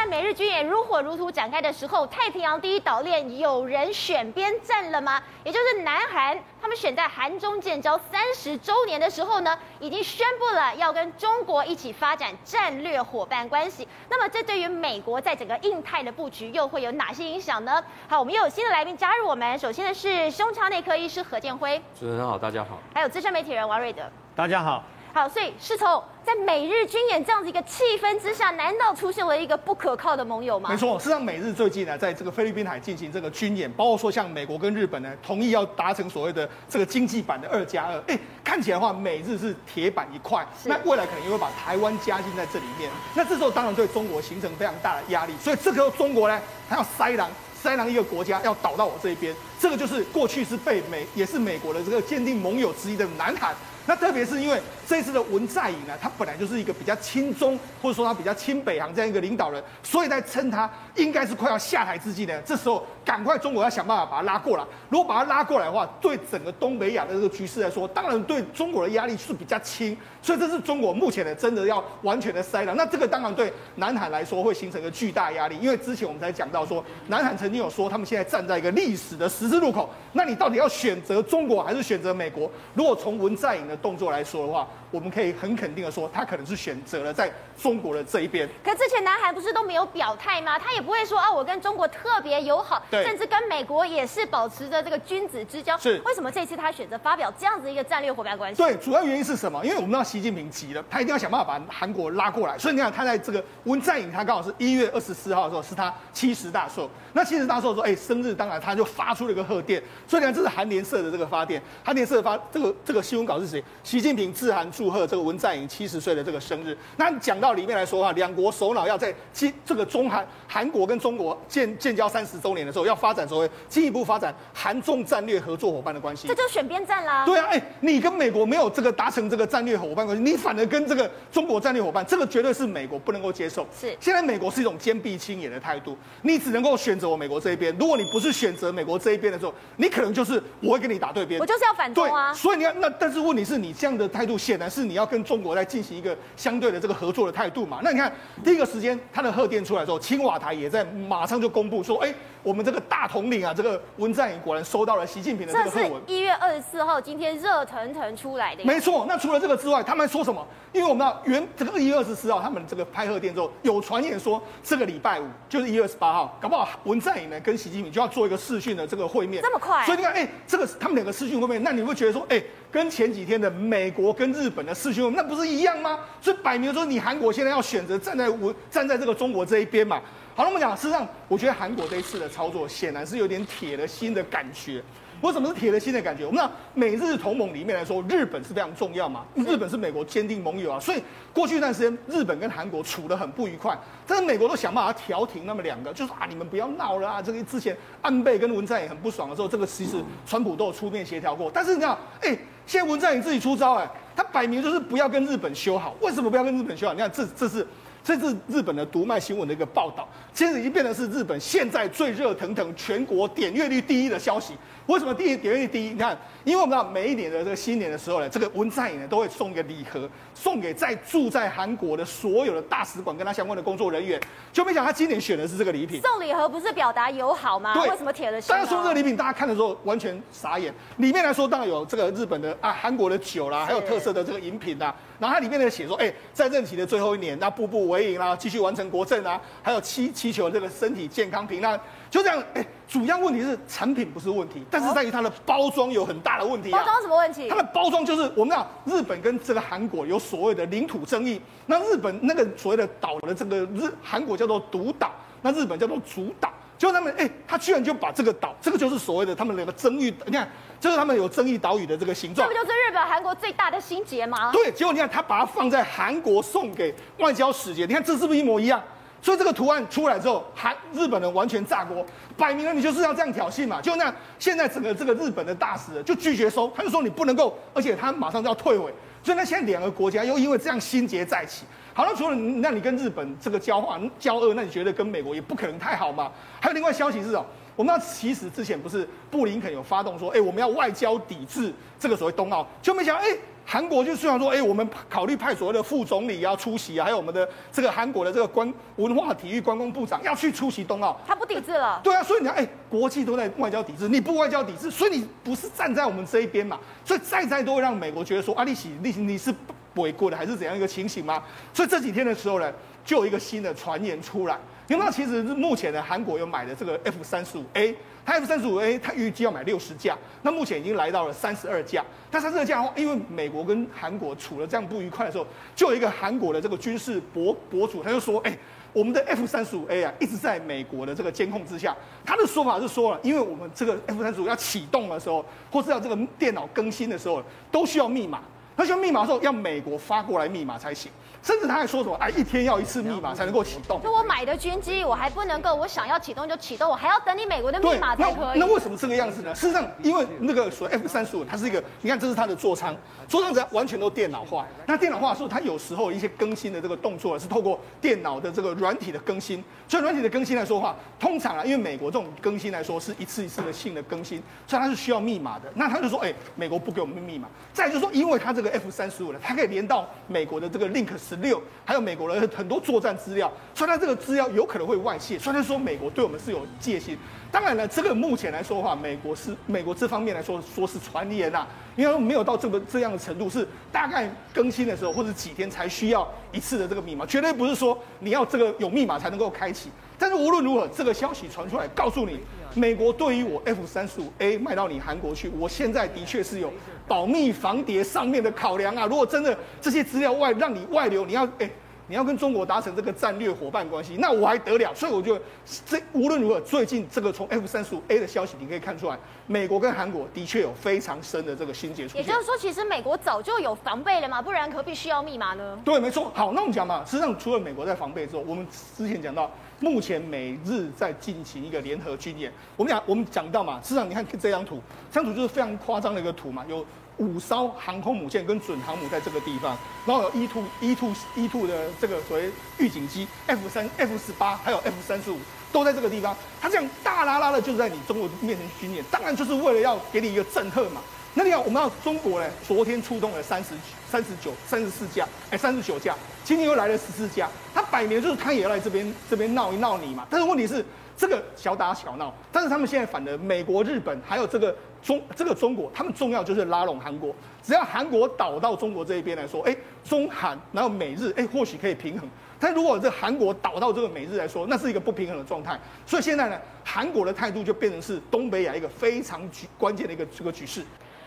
在美日军演如火如荼展开的时候，太平洋第一岛链有人选边站了吗？也就是南韩，他们选在韩中建交三十周年的时候呢，已经宣布了要跟中国一起发展战略伙伴关系。那么，这对于美国在整个印太的布局又会有哪些影响呢？好，我们又有新的来宾加入我们，首先呢是胸腔内科医师何建辉，主持人好，大家好，还有资深媒体人王瑞德，大家好。好，所以是从在美日军演这样子一个气氛之下，难道出现了一个不可靠的盟友吗？没错，事实上美日最近呢，在这个菲律宾海进行这个军演，包括说像美国跟日本呢，同意要达成所谓的这个经济版的二加二。哎，看起来的话，美日是铁板一块，那未来可能也会把台湾加进在这里面。那这时候当然对中国形成非常大的压力，所以这个中国呢，它要塞狼，塞狼一个国家要倒到我这一边，这个就是过去是被美也是美国的这个坚定盟友之一的南韩。那特别是因为这次的文在寅呢，他本来就是一个比较亲中，或者说他比较亲北韩这样一个领导人，所以在称他应该是快要下台之际呢，这时候赶快中国要想办法把它拉过来。如果把它拉过来的话，对整个东北亚的这个局势来说，当然对中国的压力是比较轻。所以这是中国目前的真的要完全的塞了。那这个当然对南海来说会形成一个巨大压力，因为之前我们才讲到说，南海曾经有说他们现在站在一个历史的十字路口，那你到底要选择中国还是选择美国？如果从文在寅的动作来说的话，我们可以很肯定的说，他可能是选择了在中国的这一边。可之前南韩不是都没有表态吗？他也不会说啊，我跟中国特别友好，对甚至跟美国也是保持着这个君子之交。是为什么这次他选择发表这样子一个战略伙伴关系？对，主要原因是什么？因为我们知道习近平急了，他一定要想办法把韩国拉过来。所以你看，他在这个文在寅，他刚好是一月二十四号的时候，是他七十大寿。那七十大寿的时候，哎，生日，当然他就发出了一个贺电。所以你看，这是韩联社的这个发电，韩联社发这个这个新闻稿是谁？习近平致函祝贺这个文在寅。七十岁的这个生日，那讲到里面来说哈，两国首脑要在今这个中韩韩国跟中国建建交三十周年的时候，要发展所谓进一步发展韩中战略合作伙伴的关系。这就选边站啦。对啊，哎，你跟美国没有这个达成这个战略伙伴关系，你反而跟这个中国战略伙伴，这个绝对是美国不能够接受。是，现在美国是一种坚壁清野的态度，你只能够选择我美国这一边。如果你不是选择美国这一边的时候，你可能就是我会跟你打对边。我就是要反对啊。所以你看，那但是问题是你这样的态度，显然是你要跟中国在进行一个。相对的这个合作的态度嘛，那你看第一个时间他的贺电出来之后，青瓦台也在马上就公布说，哎，我们这个大统领啊，这个文在寅果然收到了习近平的这个贺文。一月二十四号今天热腾腾出来的。没错，那除了这个之外，他们还说什么？因为我们知道原这个一月二十四号他们这个拍贺电之后，有传言说这个礼拜五就是一月二十八号，搞不好文在寅呢跟习近平就要做一个视讯的这个会面。这么快？所以你看，哎，这个他们两个视讯会面，那你会觉得说，哎，跟前几天的美国跟日本的视讯会面，那不是一样吗？所以摆明了说，你韩国现在要选择站在文站在这个中国这一边嘛。好了，我们讲，事实上，我觉得韩国这一次的操作显然是有点铁了心的感觉。为什么是铁了心的感觉？我们知道美日同盟里面来说，日本是非常重要嘛，日本是美国坚定盟友啊，所以过去一段时间，日本跟韩国处得很不愉快，但是美国都想办法调停那么两个，就是啊，你们不要闹了啊。这个之前安倍跟文在寅很不爽的时候，这个其实川普都有出面协调过，但是你知道，哎，现在文在寅自己出招，哎，他摆明就是不要跟日本修好。为什么不要跟日本修好？你看这这是。这是日本的读卖新闻的一个报道，现在已经变成是日本现在最热腾腾、全国点阅率第一的消息。为什么第一点阅率第一？你看，因为我们知道每一年的这个新年的时候呢，这个文在寅呢都会送一个礼盒，送给在住在韩国的所有的大使馆跟他相关的工作人员。就没想到他今年选的是这个礼品。送礼盒不是表达友好吗？对，为什么铁了心？当然说这个礼品，大家看的时候完全傻眼。里面来说，当然有这个日本的啊、韩国的酒啦，还有特色的这个饮品呐。然后它里面呢写说，哎，在任期的最后一年，那步步为营啦，继续完成国政啊，还有祈祈求这个身体健康平安，就这样。哎，主要问题是产品不是问题，但是在于它的包装有很大的问题啊。包装什么问题？它的包装就是我们讲日本跟这个韩国有所谓的领土争议，那日本那个所谓的岛的这个日韩国叫做独岛，那日本叫做主岛。就他们哎，他居然就把这个岛，这个就是所谓的他们两个争议，你看，就是他们有争议岛屿的这个形状，这不就是日本韩国最大的心结吗？对，结果你看他把它放在韩国送给外交使节，你看这是不是一模一样？所以这个图案出来之后，韩日本人完全炸锅，摆明了你就是要这样挑衅嘛。就那样，现在整个这个日本的大使就拒绝收，他就说你不能够，而且他马上就要退回。所以那，现在两个国家又因为这样心结在起。好了，除了那你跟日本这个交换交恶，那你觉得跟美国也不可能太好嘛？还有另外消息是哦，我们知道其实之前不是布林肯有发动说，哎，我们要外交抵制这个所谓冬奥，就没想到哎，韩国就虽然说，哎，我们考虑派所谓的副总理要出席啊，还有我们的这个韩国的这个观文化体育观光部长要去出席冬奥，他不抵制了。对啊，所以你看，哎，国际都在外交抵制，你不外交抵制，所以你不是站在我们这一边嘛？所以再再都会让美国觉得说，啊，你是你你是违规的，还是怎样一个情形吗？所以这几天的时候呢，就有一个新的传言出来，因为那其实是目前呢，韩国有买的这个 F 三十五 A。它 F 三十五 A，它预计要买六十架，那目前已经来到了三十二架。但三十二架的话，因为美国跟韩国处了这样不愉快的时候，就有一个韩国的这个军事博博主，他就说：“哎，我们的 F 三十五 A 啊，一直在美国的这个监控之下。”他的说法是说了，因为我们这个 F 三十五要启动的时候，或是要这个电脑更新的时候，都需要密码。那需要密码的时候，要美国发过来密码才行。甚至他还说什么？哎，一天要一次密码才能够启动。就我买的军机，我还不能够，我想要启动就启动，我还要等你美国的密码才可以。那，那为什么这个样子呢？事实上，因为那个所谓 F 三十五，它是一个，你看这是它的座舱，座舱只要完全都电脑化。那电脑化的时候，它有时候一些更新的这个动作是透过电脑的这个软体的更新。所以软体的更新来说的话，通常啊，因为美国这种更新来说是一次一次的性的更新，所以它是需要密码的。那他就说，哎，美国不给我们密码。再就是说，因为它这个 F 三十五呢，它可以连到美国的这个 Link 十六，还有美。国的很多作战资料，所以它这个资料有可能会外泄。虽然说美国对我们是有戒心，当然了，这个目前来说的话，美国是美国这方面来说说是传言呐，因为没有到这个这样的程度，是大概更新的时候或者几天才需要一次的这个密码，绝对不是说你要这个有密码才能够开启。但是无论如何，这个消息传出来，告诉你，美国对于我 F 三十五 A 卖到你韩国去，我现在的确是有保密防谍上面的考量啊。如果真的这些资料外让你外流，你要哎。你要跟中国达成这个战略伙伴关系，那我还得了？所以我觉得，这无论如何，最近这个从 F 三十五 A 的消息，你可以看出来，美国跟韩国的确有非常深的这个心结出现。也就是说，其实美国早就有防备了嘛，不然何必需要密码呢？对，没错。好，那我们讲嘛，实际上除了美国在防备之后，我们之前讲到，目前美日在进行一个联合军演。我们讲，我们讲到嘛，实际上你看这张图，这张图就是非常夸张的一个图嘛，有。五艘航空母舰跟准航母在这个地方，然后有 E two E two E two 的这个所谓预警机 F 三 F 十八还有 F 三十五都在这个地方，它这样大拉拉的就在你中国面前巡演，当然就是为了要给你一个震慑嘛。那你看，我们要中国呢，昨天出动了三十三十九三十四架，哎，三十九架，今天又来了十四架，他摆明就是他也要来这边这边闹一闹你嘛。但是问题是，这个小打小闹，但是他们现在反而美国、日本还有这个中这个中国，他们重要就是拉拢韩国，只要韩国倒到中国这一边来说，哎，中韩然后美日，哎，或许可以平衡。但如果这韩国倒到这个美日来说，那是一个不平衡的状态。所以现在呢，韩国的态度就变成是东北亚一个非常局关键的一个这个局势。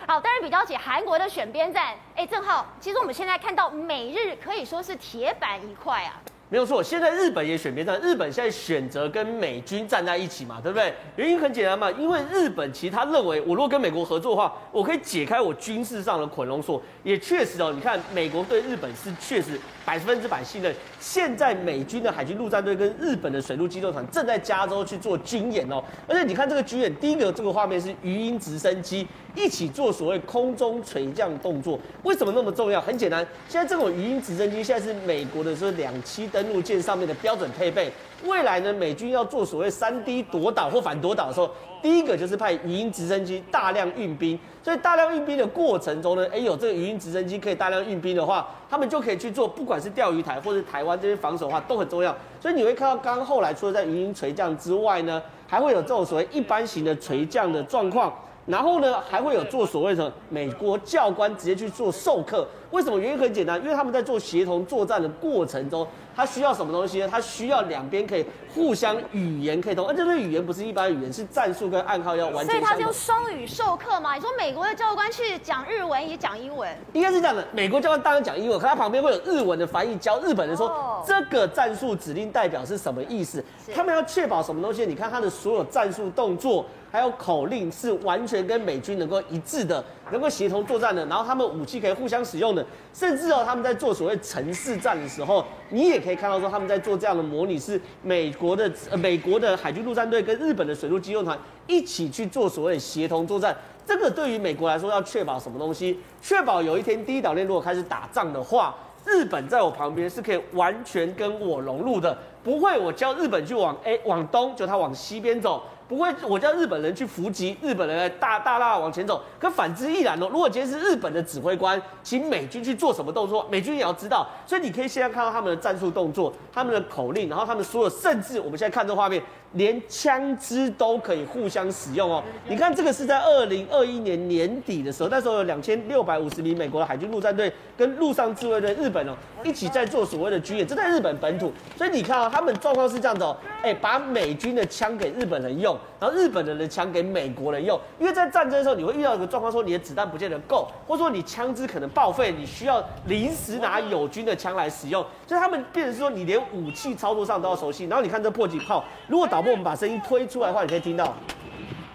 好，当然比较起韩国的选边站，哎，正好，其实我们现在看到美日可以说是铁板一块啊。没有错，现在日本也选边站，日本现在选择跟美军站在一起嘛，对不对？原因很简单嘛，因为日本其实他认为，我如果跟美国合作的话，我可以解开我军事上的捆龙锁。也确实哦，你看美国对日本是确实百分之百信任。现在美军的海军陆战队跟日本的水陆机动团正在加州去做军演哦，而且你看这个军演，第一个这个画面是鱼鹰直升机。一起做所谓空中垂降动作，为什么那么重要？很简单，现在这种鱼鹰直升机现在是美国的说两栖登陆舰上面的标准配备。未来呢，美军要做所谓三 D 夺岛或反夺岛的时候，第一个就是派鱼鹰直升机大量运兵。所以大量运兵的过程中呢，哎，有这个鱼鹰直升机可以大量运兵的话，他们就可以去做，不管是钓鱼台或者台湾这些防守的话，都很重要。所以你会看到，刚刚后来除了在鱼鹰垂降之外呢，还会有这种所谓一般型的垂降的状况。然后呢，还会有做所谓的美国教官直接去做授课。为什么？原因很简单，因为他们在做协同作战的过程中，他需要什么东西呢？他需要两边可以互相语言可以通，而这个语言不是一般语言，是战术跟暗号要完全。所以他是用双语授课吗？你说美国的教官去讲日文也讲英文？应该是这样的，美国教官当然讲英文，可他旁边会有日文的翻译教日本人说、哦、这个战术指令代表是什么意思。他们要确保什么东西？你看他的所有战术动作。还有口令是完全跟美军能够一致的，能够协同作战的，然后他们武器可以互相使用的，甚至哦，他们在做所谓城市战的时候，你也可以看到说他们在做这样的模拟，是美国的呃美国的海军陆战队跟日本的水陆机动团一起去做所谓协同作战。这个对于美国来说要确保什么东西？确保有一天第一岛链如果开始打仗的话，日本在我旁边是可以完全跟我融入的。不会我叫日本去往哎往东，就他往西边走。不会，我叫日本人去伏击，日本人来大大大往前走。可反之亦然哦。如果今天是日本的指挥官，请美军去做什么动作，美军也要知道。所以你可以现在看到他们的战术动作，他们的口令，然后他们所有，甚至我们现在看这画面。连枪支都可以互相使用哦！你看这个是在二零二一年年底的时候，那时候有两千六百五十名美国的海军陆战队跟陆上自卫队日本哦一起在做所谓的军演，这在日本本土。所以你看啊，他们状况是这样子哦，哎，把美军的枪给日本人用，然后日本人的枪给美国人用，因为在战争的时候你会遇到一个状况，说你的子弹不见得够，或者说你枪支可能报废，你需要临时拿友军的枪来使用，所以他们变成说你连武器操作上都要熟悉。然后你看这迫击炮，如果导我们把声音推出来的话，你可以听到，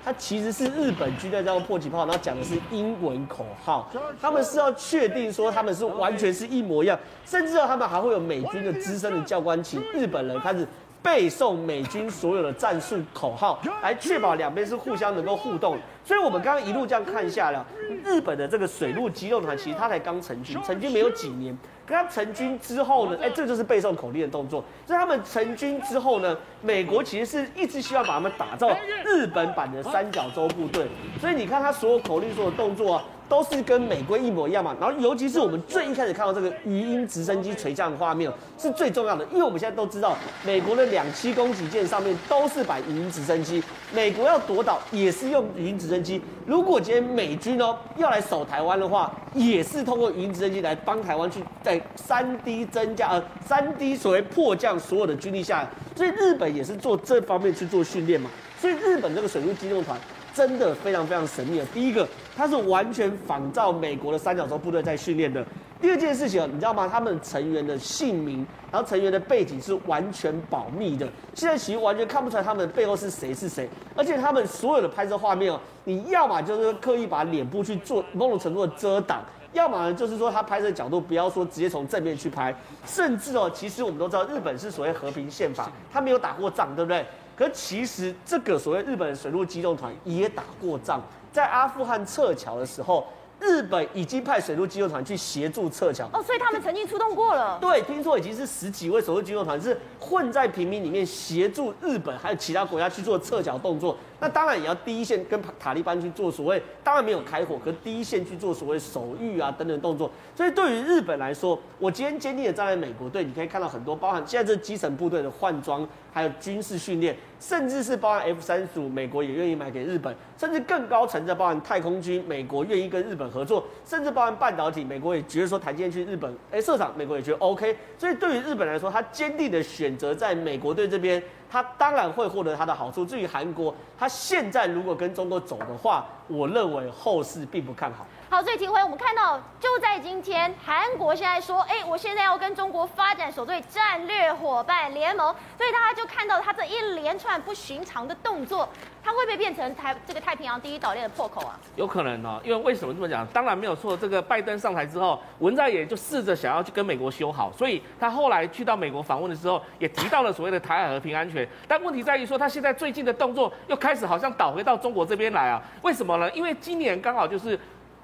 它其实是日本军队在用迫击炮，然后讲的是英文口号。他们是要确定说他们是完全是一模一样，甚至他们还会有美军的资深的教官请日本人开始背诵美军所有的战术口号，来确保两边是互相能够互动。所以，我们刚刚一路这样看下来，日本的这个水陆机动团其实他才刚成军，成军没有几年。跟他成军之后呢，哎、欸，这就是背诵口令的动作。所以他们成军之后呢，美国其实是一直希望把他们打造日本版的三角洲部队。所以你看他所有口令、所有动作啊，都是跟美国一模一样嘛。然后尤其是我们最一开始看到这个鱼鹰直升机垂降的画面，是最重要的，因为我们现在都知道，美国的两栖攻击舰上面都是摆鱼鹰直升机，美国要夺岛也是用鱼鹰直升机。如果今天美军哦要来守台湾的话，也是通过鱼鹰直升机来帮台湾去在三 D 增加呃三 D 所谓迫降所有的军力下来，所以日本也是做这方面去做训练嘛。所以日本这个水陆机动团真的非常非常神秘的。第一个，它是完全仿照美国的三角洲部队在训练的。第二件事情，你知道吗？他们成员的姓名，然后成员的背景是完全保密的。现在其实完全看不出来他们背后是谁是谁，而且他们所有的拍摄画面哦，你要么就是刻意把脸部去做某种程度的遮挡，要么呢就是说他拍摄角度不要说直接从正面去拍，甚至哦，其实我们都知道日本是所谓和平宪法，他没有打过仗，对不对？可其实这个所谓日本水陆机动团也打过仗，在阿富汗撤侨的时候。日本已经派水陆机动团去协助撤侨哦，所以他们曾经出动过了。对，听说已经是十几位水陆机动团是混在平民里面协助日本还有其他国家去做撤侨动作。那当然也要第一线跟塔利班去做所谓，当然没有开火，可第一线去做所谓守御啊等等动作。所以对于日本来说，我今天坚定的站在美国队，你可以看到很多包含现在这基层部队的换装，还有军事训练，甚至是包含 F 三十五，美国也愿意买给日本，甚至更高层的包含太空军，美国愿意跟日本合作，甚至包含半导体，美国也觉得说台积电去日本，哎，设厂，美国也觉得 OK。所以对于日本来说，他坚定的选择在美国队这边。他当然会获得他的好处。至于韩国，他现在如果跟中国走的话，我认为后市并不看好。好，所以廷辉，我们看到就在今天，韩国现在说，哎，我现在要跟中国发展所谓战略伙伴联盟，所以大家就看到他这一连串不寻常的动作。他会不会变成台这个太平洋第一岛链的破口啊？有可能哦，因为为什么这么讲？当然没有错。这个拜登上台之后，文在寅就试着想要去跟美国修好，所以他后来去到美国访问的时候，也提到了所谓的台海和平安全。但问题在于说，他现在最近的动作又开始好像倒回到中国这边来啊？为什么呢？因为今年刚好就是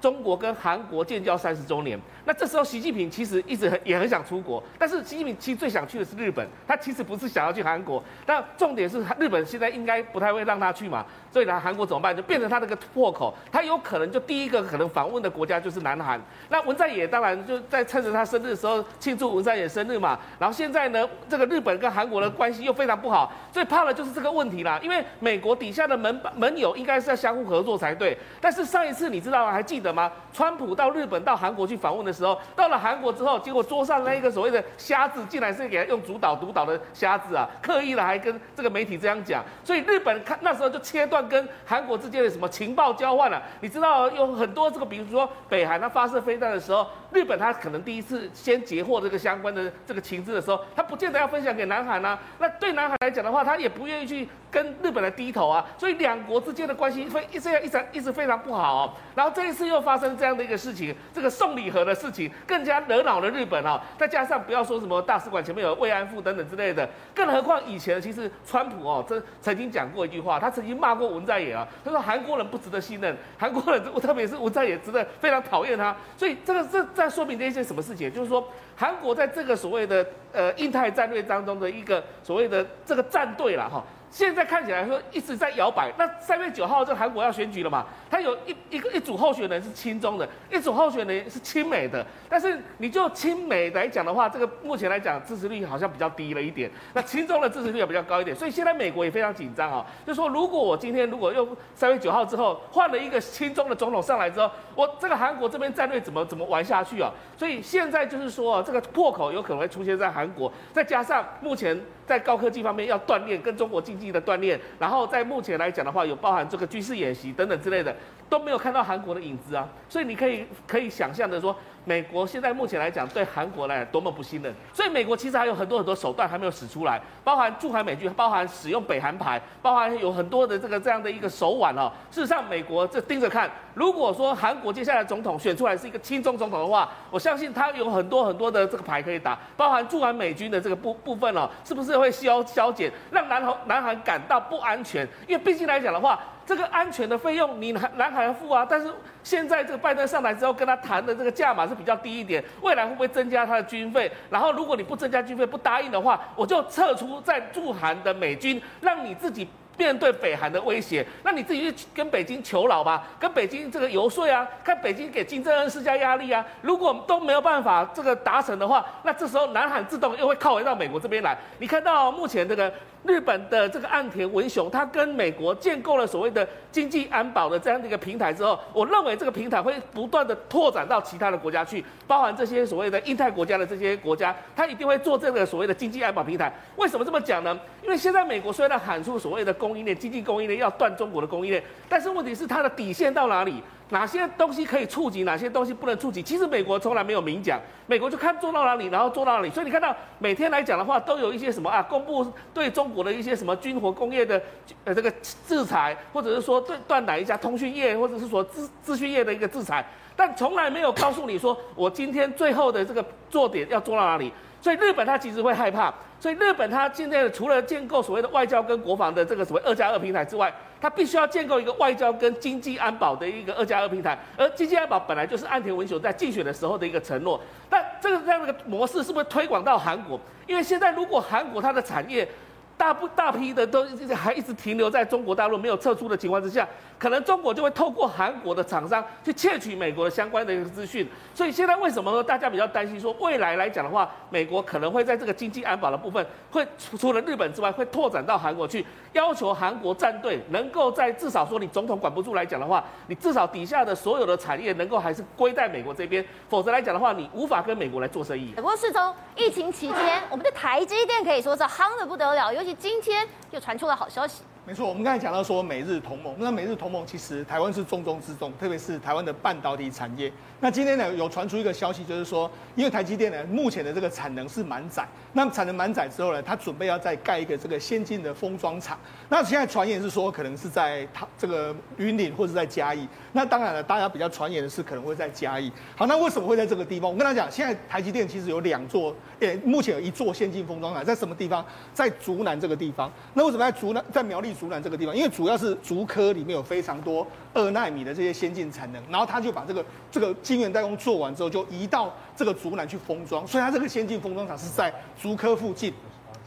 中国跟韩国建交三十周年。那这时候，习近平其实一直很也很想出国，但是习近平其实最想去的是日本，他其实不是想要去韩国。但重点是，日本现在应该不太会让他去嘛，所以呢，韩国怎么办？就变成他这个突破口，他有可能就第一个可能访问的国家就是南韩。那文在寅当然就在趁着他生日的时候庆祝文在寅生日嘛。然后现在呢，这个日本跟韩国的关系又非常不好，最怕的就是这个问题啦。因为美国底下的盟盟友应该是要相互合作才对。但是上一次你知道还记得吗？川普到日本到韩国去访问的时候，到了韩国之后，结果桌上那一个所谓的瞎子，竟然是给他用主导独导的瞎子啊！刻意的还跟这个媒体这样讲，所以日本看那时候就切断跟韩国之间的什么情报交换了。你知道有很多这个，比如说北韩它发射飞弹的时候，日本它可能第一次先截获这个相关的这个情资的时候，它不见得要分享给南韩啊。那对南韩来讲的话，他也不愿意去跟日本来低头啊。所以两国之间的关系非这样一直一直非常不好哦。然后这一次又。又发生这样的一个事情，这个送礼盒的事情更加惹恼了日本啊。再加上不要说什么大使馆前面有慰安妇等等之类的，更何况以前其实川普哦，这曾经讲过一句话，他曾经骂过文在寅啊，他说韩国人不值得信任，韩国人特别是文在寅值得非常讨厌他。所以这个这在说明这些什么事情？就是说韩国在这个所谓的呃印太战略当中的一个所谓的这个战队了哈。现在看起来说一直在摇摆。那三月九号这韩国要选举了嘛？他有一一个一组候选人是亲中的，一组候选人是亲美的。但是你就亲美来讲的话，这个目前来讲支持率好像比较低了一点。那亲中的支持率也比较高一点。所以现在美国也非常紧张啊，就说如果我今天如果用三月九号之后换了一个亲中的总统上来之后，我这个韩国这边战略怎么怎么玩下去啊？所以现在就是说这个破口有可能会出现在韩国，再加上目前。在高科技方面要锻炼跟中国经济的锻炼，然后在目前来讲的话，有包含这个军事演习等等之类的，都没有看到韩国的影子啊，所以你可以可以想象的说。美国现在目前来讲，对韩国来讲多么不信任，所以美国其实还有很多很多手段还没有使出来，包含驻韩美军，包含使用北韩牌，包含有很多的这个这样的一个手腕哦。事实上，美国这盯着看，如果说韩国接下来总统选出来是一个亲中总统的话，我相信他有很多很多的这个牌可以打，包含驻韩美军的这个部部分哦，是不是会消消减，让南韩南韩感到不安全？因为毕竟来讲的话。这个安全的费用，你南南韩要付啊。但是现在这个拜登上来之后，跟他谈的这个价码是比较低一点。未来会不会增加他的军费？然后如果你不增加军费，不答应的话，我就撤出在驻韩的美军，让你自己面对北韩的威胁。那你自己去跟北京求饶吧，跟北京这个游说啊，看北京给金正恩施加压力啊。如果都没有办法这个达成的话，那这时候南韩自动又会靠回到美国这边来。你看到目前这个。日本的这个岸田文雄，他跟美国建构了所谓的经济安保的这样的一个平台之后，我认为这个平台会不断的拓展到其他的国家去，包含这些所谓的印太国家的这些国家，他一定会做这个所谓的经济安保平台。为什么这么讲呢？因为现在美国虽然喊出所谓的供应链、经济供应链要断中国的供应链，但是问题是它的底线到哪里？哪些东西可以触及，哪些东西不能触及？其实美国从来没有明讲，美国就看做到哪里，然后做到哪里。所以你看到每天来讲的话，都有一些什么啊，公布对中国的一些什么军火工业的呃这个制裁，或者是说对断哪一家通讯业，或者是说资资讯业的一个制裁，但从来没有告诉你说我今天最后的这个做点要做到哪里。所以日本它其实会害怕，所以日本它现在除了建构所谓的外交跟国防的这个所谓二加二平台之外，它必须要建构一个外交跟经济安保的一个二加二平台。而经济安保本来就是岸田文雄在竞选的时候的一个承诺，但这个这样的一个模式是不是推广到韩国？因为现在如果韩国它的产业大不大批的都还一直停留在中国大陆没有撤出的情况之下。可能中国就会透过韩国的厂商去窃取美国的相关的一个资讯，所以现在为什么说大家比较担心？说未来来讲的话，美国可能会在这个经济安保的部分，会除了日本之外，会拓展到韩国去，要求韩国战队能够在至少说你总统管不住来讲的话，你至少底下的所有的产业能够还是归在美国这边，否则来讲的话，你无法跟美国来做生意。不过世聪，疫情期间，我们的台积电可以说是夯得不得了，尤其今天又传出了好消息。没错，我们刚才讲到说美日同盟，那美日同盟其实台湾是重中之重，特别是台湾的半导体产业。那今天呢有传出一个消息，就是说，因为台积电呢目前的这个产能是满载，那产能满载之后呢，它准备要再盖一个这个先进的封装厂。那现在传言是说，可能是在它这个云林或者在嘉义。那当然了，大家比较传言的是可能会在嘉义。好，那为什么会在这个地方？我跟他讲，现在台积电其实有两座，诶，目前有一座先进封装厂，在什么地方？在竹南这个地方。那为什么在竹南，在苗栗竹南这个地方？因为主要是竹科里面有非常多二纳米的这些先进产能，然后他就把这个这个晶圆代工做完之后，就移到这个竹南去封装，所以它这个先进封装厂是在竹科附近。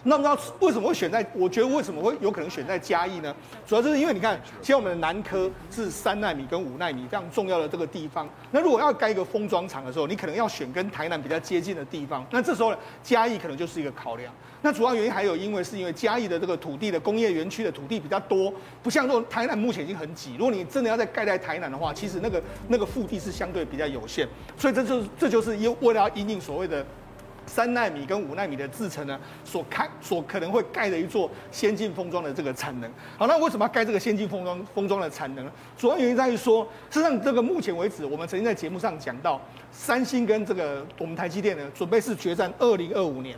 那么，知道为什么会选在？我觉得为什么会有可能选在嘉义呢？主要就是因为你看，现在我们的南科是三纳米跟五纳米非常重要的这个地方。那如果要盖一个封装厂的时候，你可能要选跟台南比较接近的地方。那这时候呢，嘉义可能就是一个考量。那主要原因还有，因为是因为嘉义的这个土地的工业园区的土地比较多，不像说台南目前已经很挤。如果你真的要再盖在台南的话，其实那个那个腹地是相对比较有限。所以这就是这就是因为了要引领所谓的。三纳米跟五纳米的制程呢，所开所可能会盖的一座先进封装的这个产能。好，那为什么要盖这个先进封装封装的产能呢？主要原因在于说，实际上这个目前为止，我们曾经在节目上讲到，三星跟这个我们台积电呢，准备是决战二零二五年。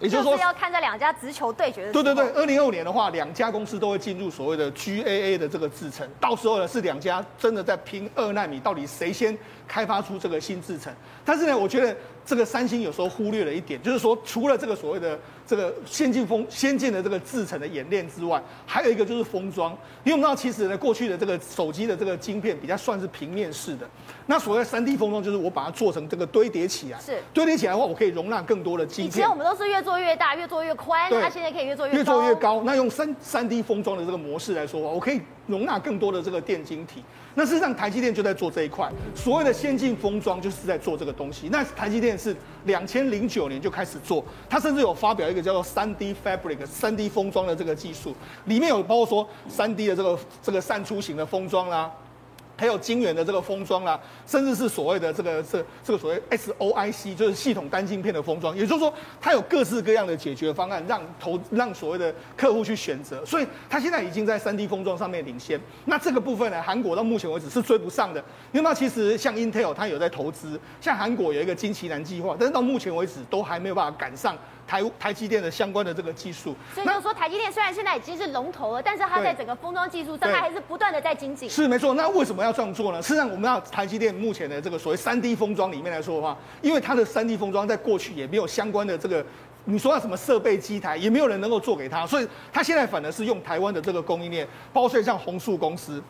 也就是说是要看这两家直球对决的。对对对，二零二五年的话，两家公司都会进入所谓的 GAA 的这个制程，到时候呢是两家真的在拼二纳米，到底谁先开发出这个新制程？但是呢，我觉得这个三星有时候忽略了一点，就是说除了这个所谓的这个先进封先进的这个制程的演练之外，还有一个就是封装。因为我们知道，其实呢，过去的这个手机的这个晶片比较算是平面式的，那所谓三 D 封装就是我把它做成这个堆叠起来，是堆叠起来的话，我可以容纳更多的晶片。以前我们都是越做越大，越做越宽，它现在可以越做越高。越做越高。那用三三 D 封装的这个模式来说我可以容纳更多的这个电晶体。那事实上，台积电就在做这一块，所谓的先进封装就是在做这个东西。那台积电是两千零九年就开始做，它甚至有发表一个叫做三 D Fabric 三 D 封装的这个技术，里面有包括说三 D 的这个这个散出型的封装啦。还有晶圆的这个封装啦，甚至是所谓的这个这这个所谓 SOIC，就是系统单晶片的封装，也就是说，它有各式各样的解决方案，让投让所谓的客户去选择。所以，它现在已经在 3D 封装上面领先。那这个部分呢，韩国到目前为止是追不上的。因为那其实像 Intel，它有在投资，像韩国有一个金奇南计划，但是到目前为止都还没有办法赶上。台台积电的相关的这个技术，所以就是说台积电虽然现在已经是龙头了，但是它在整个封装技术上，它还是不断的在精进。是没错，那为什么要这样做呢？实际上，我们要台积电目前的这个所谓三 D 封装里面来说的话，因为它的三 D 封装在过去也没有相关的这个，你说要什么设备机台，也没有人能够做给他，所以他现在反而是用台湾的这个供应链，包括像红树公司，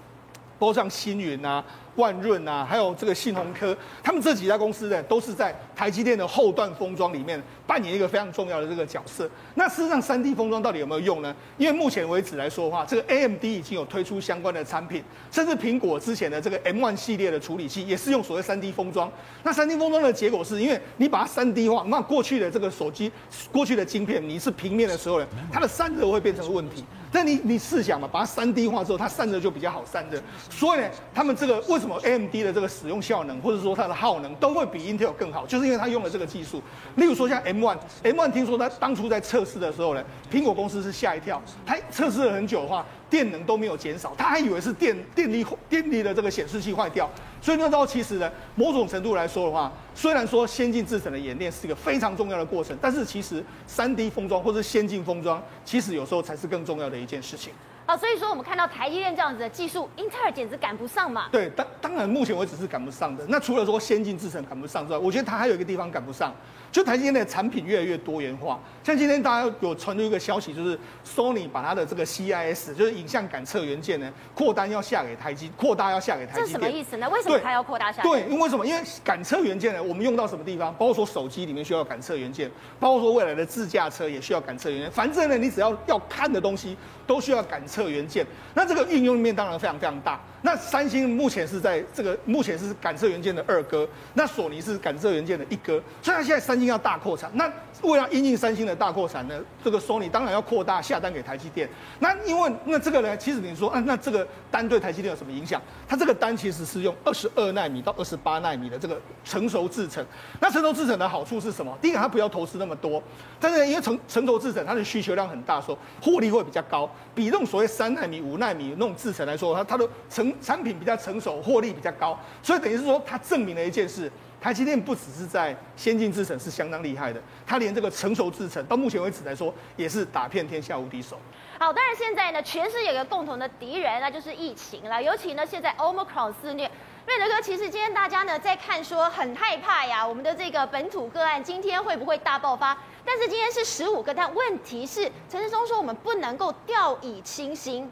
包括像星云啊。万润啊，还有这个信鸿科，他们这几家公司呢，都是在台积电的后段封装里面扮演一个非常重要的这个角色。那事实上，三 D 封装到底有没有用呢？因为目前为止来说的话，这个 AMD 已经有推出相关的产品，甚至苹果之前的这个 M1 系列的处理器也是用所谓三 D 封装。那三 D 封装的结果是因为你把它三 D 化，那过去的这个手机，过去的晶片你是平面的时候呢，它的散热会变成问题。但你你试想嘛，把它三 D 化之后，它散热就比较好散热。所以呢，他们这个为什么 AMD 的这个使用效能，或者说它的耗能都会比 Intel 更好，就是因为它用了这个技术。例如说像 M1，M1 听说它当初在测试的时候呢，苹果公司是吓一跳，它测试了很久的话，电能都没有减少，他还以为是电电力电力的这个显示器坏掉。所以那时候其实呢，某种程度来说的话，虽然说先进制程的演练是一个非常重要的过程，但是其实三 D 封装或者先进封装，其实有时候才是更重要的一件事情。啊，所以说我们看到台积电这样子的技术，英特尔简直赶不上嘛。对，当当然目前为止是赶不上的。那除了说先进制程赶不上之外，我觉得它还有一个地方赶不上，就台积电的产品越来越多元化。像今天大家有传出一个消息，就是 Sony 把它的这个 CIS，就是影像感测元件呢，扩单要下给台积，扩大要下给台。这什么意思呢？为什么它要扩大下？对，因为什么？因为感测元件呢，我们用到什么地方？包括说手机里面需要感测元件，包括说未来的自驾车也需要感测元件。反正呢，你只要要看的东西都需要感测元件。那这个运用面当然非常非常大。那三星目前是在这个目前是感测元件的二哥，那索尼是感测元件的一哥。所以它现在三星要大扩产，那为了因应三星的大扩产呢，这个索尼当然要扩大下单给台积电。那因为那这个呢，其实你说啊，那这个单对台积电有什么影响？它这个单其实是用二十二奈米到二十八奈米的这个成熟制程。那成熟制程的好处是什么？第一个它不要投资那么多，但是因为成成熟制程它的需求量很大，说获利会比较高，比那种所谓三奈米、五奈。奈米那种制程来说，它它的成产品比较成熟，获利比较高，所以等于是说，它证明了一件事：台积电不只是在先进制程是相当厉害的，它连这个成熟制程到目前为止来说，也是打遍天下无敌手。好，当然现在呢，全世界有个共同的敌人，那就是疫情了。尤其呢，现在 Omicron 肆虐，瑞德哥，其实今天大家呢在看说很害怕呀，我们的这个本土个案今天会不会大爆发？但是今天是十五个，但问题是陈时中说我们不能够掉以轻心。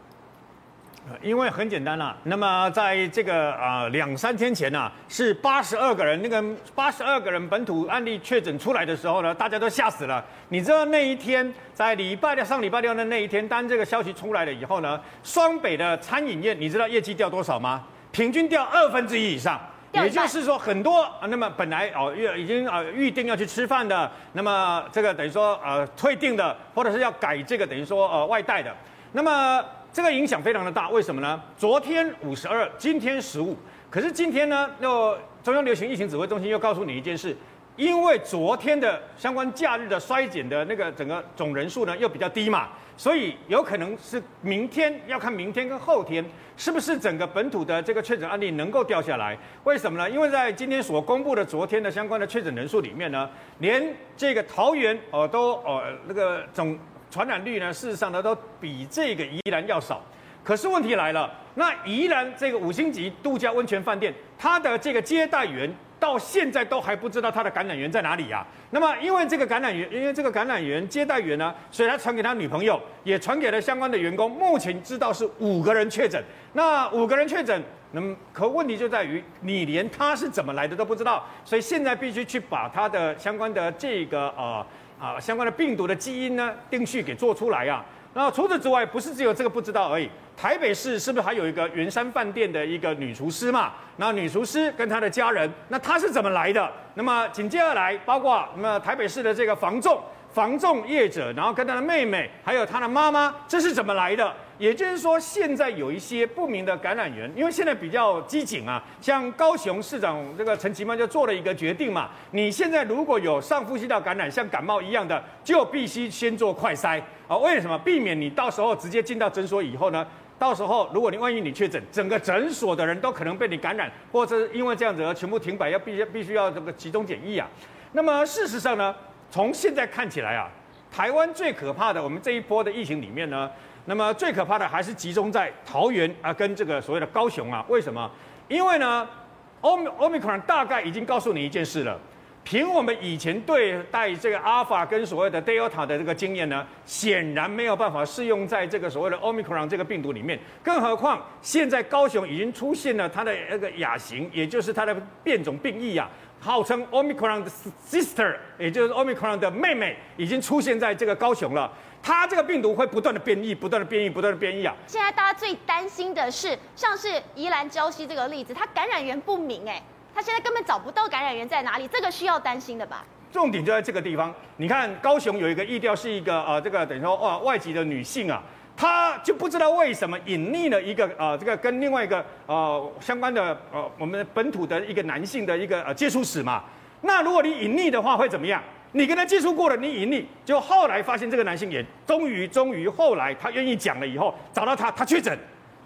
因为很简单啦、啊，那么在这个啊两三天前呢、啊，是八十二个人，那个八十二个人本土案例确诊出来的时候呢，大家都吓死了。你知道那一天在礼拜六上礼拜六的那一天，当这个消息出来了以后呢，双北的餐饮业你知道业绩掉多少吗？平均掉二分之一以上，也就是说很多啊，那么本来哦预已经啊预定要去吃饭的，那么这个等于说呃退订的，或者是要改这个等于说呃外带的，那么。这个影响非常的大，为什么呢？昨天五十二，今天十五，可是今天呢，又中央流行疫情指挥中心又告诉你一件事，因为昨天的相关假日的衰减的那个整个总人数呢又比较低嘛，所以有可能是明天要看明天跟后天是不是整个本土的这个确诊案例能够掉下来？为什么呢？因为在今天所公布的昨天的相关的确诊人数里面呢，连这个桃园哦都哦那个总传染率呢，事实上呢都比这个宜兰要少。可是问题来了，那宜兰这个五星级度假温泉饭店，它的这个接待员。到现在都还不知道他的感染源在哪里呀？那么因为这个感染源，因为这个感染源接待员呢，所以他传给他女朋友，也传给了相关的员工。目前知道是五个人确诊，那五个人确诊，那么可问题就在于你连他是怎么来的都不知道，所以现在必须去把他的相关的这个呃啊相关的病毒的基因呢定序给做出来啊。那除此之外，不是只有这个不知道而已。台北市是不是还有一个云山饭店的一个女厨师嘛？那女厨师跟她的家人，那她是怎么来的？那么紧接而来，包括那么台北市的这个房仲、房仲业者，然后跟她的妹妹，还有她的妈妈，这是怎么来的？也就是说，现在有一些不明的感染源，因为现在比较机警啊，像高雄市长这个陈其迈就做了一个决定嘛，你现在如果有上呼吸道感染，像感冒一样的，就必须先做快筛啊。为什么？避免你到时候直接进到诊所以后呢，到时候如果你万一你确诊，整个诊所的人都可能被你感染，或者因为这样子而全部停摆，要必须必须要这个集中检疫啊。那么事实上呢，从现在看起来啊，台湾最可怕的，我们这一波的疫情里面呢。那么最可怕的还是集中在桃园啊，跟这个所谓的高雄啊。为什么？因为呢，欧欧米克戎大概已经告诉你一件事了。凭我们以前对待这个阿尔法跟所谓的 Delta 的这个经验呢，显然没有办法适用在这个所谓的欧米克戎这个病毒里面。更何况现在高雄已经出现了它的那个亚型，也就是它的变种病异啊，号称 Omicron 的 sister，也就是 Omicron 的妹妹，已经出现在这个高雄了。它这个病毒会不断的变异，不断的变异，不断的变异啊！现在大家最担心的是，像是宜兰礁溪这个例子，它感染源不明，哎，它现在根本找不到感染源在哪里，这个需要担心的吧？重点就在这个地方。你看高雄有一个疫调，是一个呃，这个等于说哇外籍的女性啊，她就不知道为什么隐匿了一个呃，这个跟另外一个呃相关的呃我们本土的一个男性的一个呃接触史嘛。那如果你隐匿的话，会怎么样？你跟他接触过了，你盈利，就后来发现这个男性也终于终于后来他愿意讲了以后，找到他，他确诊。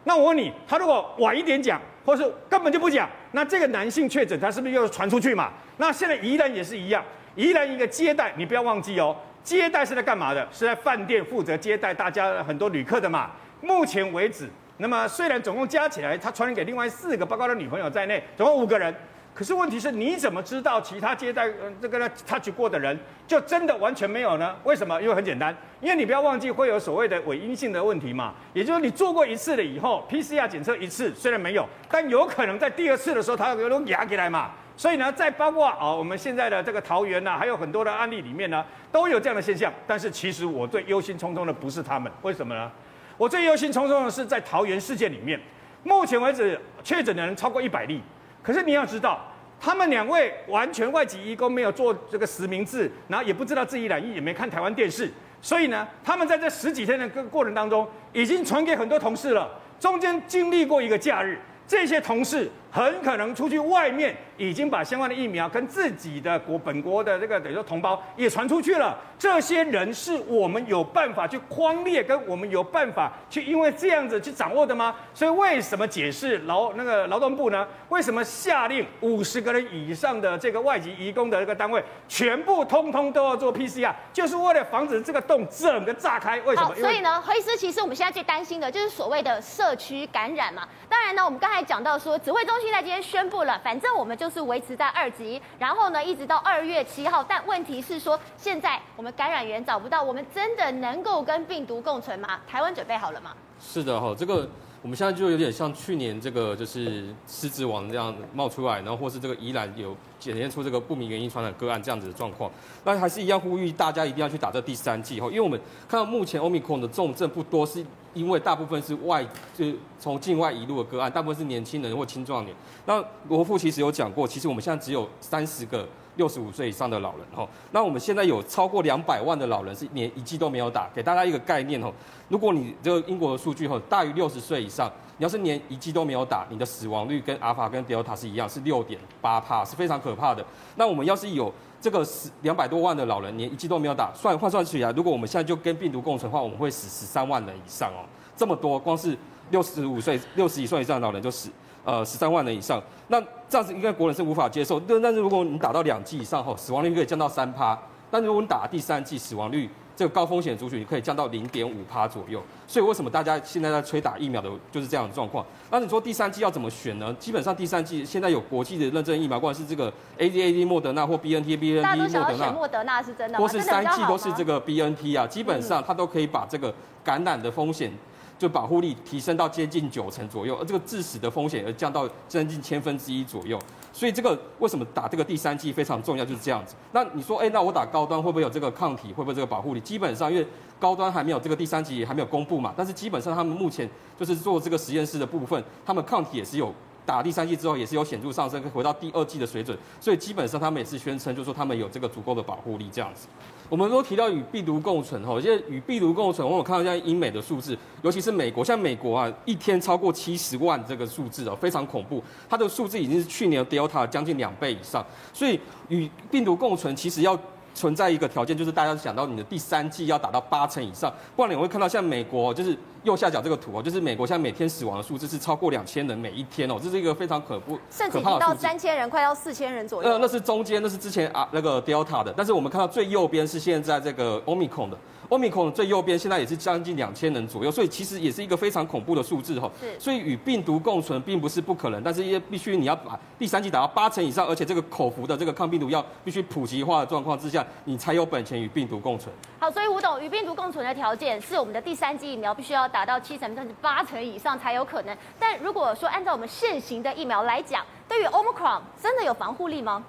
那我问你，他如果晚一点讲，或是根本就不讲，那这个男性确诊，他是不是又传出去嘛？那现在宜兰也是一样，宜兰一个接待，你不要忘记哦，接待是在干嘛的？是在饭店负责接待大家很多旅客的嘛。目前为止，那么虽然总共加起来，他传染给另外四个，包括他女朋友在内，总共五个人。可是问题是，你怎么知道其他接待这个呢 touch 过的人就真的完全没有呢？为什么？因为很简单，因为你不要忘记会有所谓的伪阴性的问题嘛。也就是你做过一次了以后，PCR 检测一次虽然没有，但有可能在第二次的时候它有种压起来嘛。所以呢，在包括啊我们现在的这个桃园呐，还有很多的案例里面呢，都有这样的现象。但是其实我最忧心忡忡的不是他们，为什么呢？我最忧心忡忡的是在桃园事件里面，目前为止确诊的人超过一百例。可是你要知道，他们两位完全外籍移工没有做这个实名制，然后也不知道自己染疫，也没看台湾电视，所以呢，他们在这十几天的个过程当中，已经传给很多同事了，中间经历过一个假日，这些同事。很可能出去外面已经把相关的疫苗跟自己的国本国的这个等于说同胞也传出去了。这些人是我们有办法去框列，跟我们有办法去因为这样子去掌握的吗？所以为什么解释劳那个劳动部呢？为什么下令五十个人以上的这个外籍移工的这个单位全部通通都要做 PCR，就是为了防止这个洞整个炸开？为什么？所以呢，何医师，其实我们现在最担心的就是所谓的社区感染嘛。当然呢，我们刚才讲到说指挥中。现在今天宣布了，反正我们就是维持在二级，然后呢，一直到二月七号。但问题是说，现在我们感染源找不到，我们真的能够跟病毒共存吗？台湾准备好了吗？是的哈，这个我们现在就有点像去年这个就是狮子王这样冒出来，然后或是这个宜兰有检验出这个不明原因传染个案这样子的状况。那还是一样呼吁大家一定要去打这第三剂哈，因为我们看到目前 Omicron 的重症不多是。因为大部分是外，就是从境外移入的个案，大部分是年轻人或青壮年。那国父其实有讲过，其实我们现在只有三十个六十五岁以上的老人哈。那我们现在有超过两百万的老人是连一剂都没有打。给大家一个概念哈，如果你这个英国的数据哈，大于六十岁以上，你要是连一剂都没有打，你的死亡率跟阿尔法跟德尔塔是一样，是六点八帕，是非常可怕的。那我们要是有这个十两百多万的老人连一剂都没有打，算换算起来，如果我们现在就跟病毒共存的话，我们会死十三万人以上哦，这么多，光是六十五岁、六十岁以上的老人就死呃十三万人以上，那这样子应该国人是无法接受。但但是如果你打到两剂以上后，死亡率可以降到三趴，但如果你打第三剂，死亡率这个高风险族群可以降到零点五趴左右，所以为什么大家现在在催打疫苗的，就是这样的状况。那你说第三剂要怎么选呢？基本上第三剂现在有国际的认证疫苗，不管是这个 A Z A D 莫德纳或 B N T B N T 莫德纳，莫德纳是真的吗？或是三剂都是这个 B N T 啊，基本上它都可以把这个感染的风险。就保护力提升到接近九成左右，而这个致死的风险也降到将近千分之一左右，所以这个为什么打这个第三剂非常重要，就是这样子。那你说，哎，那我打高端会不会有这个抗体，会不会这个保护力？基本上，因为高端还没有这个第三剂还没有公布嘛，但是基本上他们目前就是做这个实验室的部分，他们抗体也是有。打第三剂之后也是有显著上升，回到第二剂的水准，所以基本上他们也是宣称，就是说他们有这个足够的保护力这样子。我们都提到与病毒共存哈，现在与病毒共存，我们看到像英美的数字，尤其是美国，像美国啊，一天超过七十万这个数字哦，非常恐怖，它的数字已经是去年 Delta 将近两倍以上，所以与病毒共存其实要。存在一个条件，就是大家想到你的第三季要打到八成以上，不然你会看到像美国，就是右下角这个图哦，就是美国现在每天死亡的数字是超过两千人每一天哦，这是一个非常可怖、甚至已经到三千人，快到四千人左右。呃，那是中间，那是之前啊那个 Delta 的，但是我们看到最右边是现在这个 Omicron 的。欧米孔最右边现在也是将近两千人左右，所以其实也是一个非常恐怖的数字哈。是。所以与病毒共存并不是不可能，但是也必须你要把第三剂打到八成以上，而且这个口服的这个抗病毒药必须普及化的状况之下，你才有本钱与病毒共存。好，所以吴董与病毒共存的条件是我们的第三剂疫苗必须要达到七成甚至八成以上才有可能。但如果说按照我们现行的疫苗来讲，对于 Omicron 真的有防护力吗？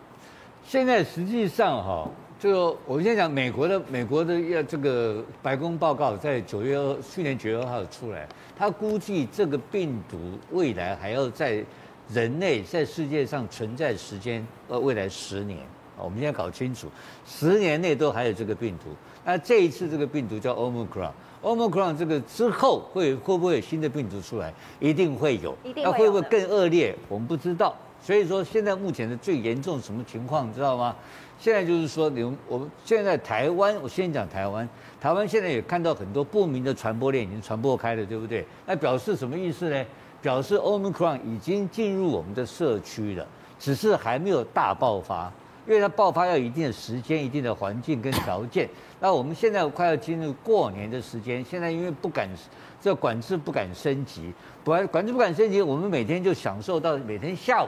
现在实际上哈。就我们先讲美国的美国的要这个白宫报告，在九月二去年九月二号出来，他估计这个病毒未来还要在人类在世界上存在时间呃未来十年，我们现在搞清楚，十年内都还有这个病毒。那这一次这个病毒叫 Omicron Omicron，Omicron 这个之后会会不会有新的病毒出来？一定会有，那会不会更恶劣？我们不知道。所以说现在目前的最严重什么情况，你知道吗？现在就是说，你们我们现在台湾，我先讲台湾，台湾现在也看到很多不明的传播链已经传播开了，对不对？那表示什么意思呢？表示 Omicron 已经进入我们的社区了，只是还没有大爆发，因为它爆发要一定的时间、一定的环境跟条件。那我们现在快要进入过年的时间，现在因为不敢这管制不敢升级，管管制不敢升级，我们每天就享受到每天下午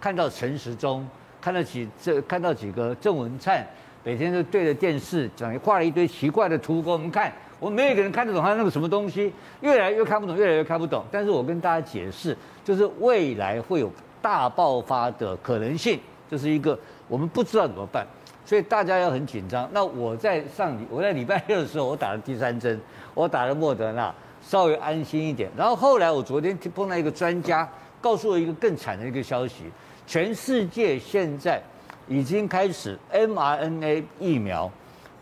看到陈时中。看到几这看到几个郑文灿，每天都对着电视讲，画了一堆奇怪的图给我们看，我们没有一个人看得懂他那个什么东西，越来越看不懂，越来越看不懂。但是我跟大家解释，就是未来会有大爆发的可能性，这是一个我们不知道怎么办，所以大家要很紧张。那我在上礼我在礼拜六的时候，我打了第三针，我打了莫德纳，稍微安心一点。然后后来我昨天碰到一个专家，告诉我一个更惨的一个消息。全世界现在已经开始 mRNA 疫苗，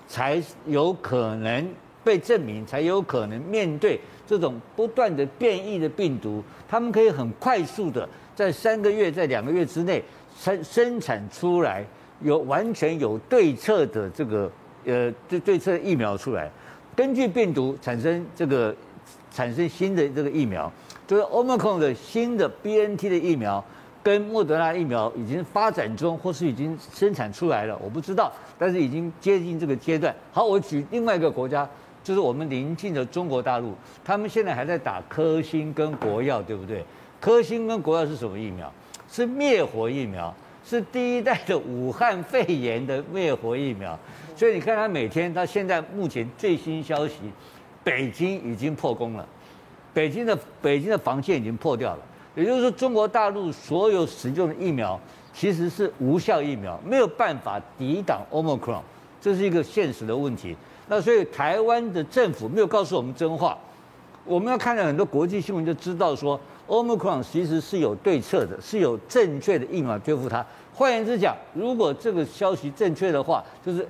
才有可能被证明，才有可能面对这种不断的变异的病毒，他们可以很快速的在三个月、在两个月之内生生产出来有完全有对策的这个呃对对策疫苗出来，根据病毒产生这个产生新的这个疫苗，就是 Omicron 的新的 BNT 的疫苗。跟莫德纳疫苗已经发展中，或是已经生产出来了，我不知道，但是已经接近这个阶段。好，我举另外一个国家，就是我们邻近的中国大陆，他们现在还在打科兴跟国药，对不对？科兴跟国药是什么疫苗？是灭活疫苗，是第一代的武汉肺炎的灭活疫苗。所以你看，他每天，他现在目前最新消息，北京已经破功了，北京的北京的防线已经破掉了。也就是说，中国大陆所有使用的疫苗其实是无效疫苗，没有办法抵挡 Omicron，这是一个现实的问题。那所以台湾的政府没有告诉我们真话，我们要看到很多国际新闻就知道说，Omicron 其实是有对策的，是有正确的疫苗对付它。换言之讲，如果这个消息正确的话，就是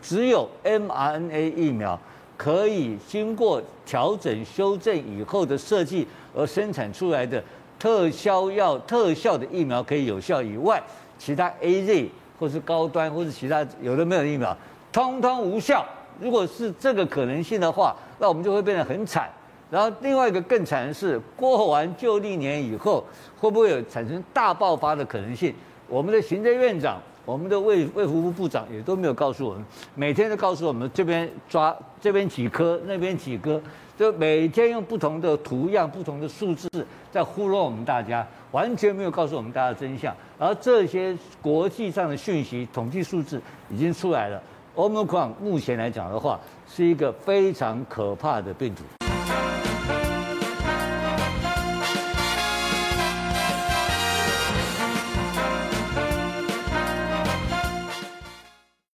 只有 mRNA 疫苗可以经过调整修正以后的设计而生产出来的。特效药、特效的疫苗可以有效以外，其他 AZ 或是高端，或是其他有的没有的疫苗，通通无效。如果是这个可能性的话，那我们就会变得很惨。然后另外一个更惨的是，过完旧历年以后，会不会有产生大爆发的可能性？我们的行政院长、我们的卫卫福部部长也都没有告诉我们，每天都告诉我们这边抓这边几颗，那边几颗，就每天用不同的图样、不同的数字在糊弄我们大家，完全没有告诉我们大家真相。然后这些国际上的讯息、统计数字已经出来了，欧盟况目前来讲的话，是一个非常可怕的病毒。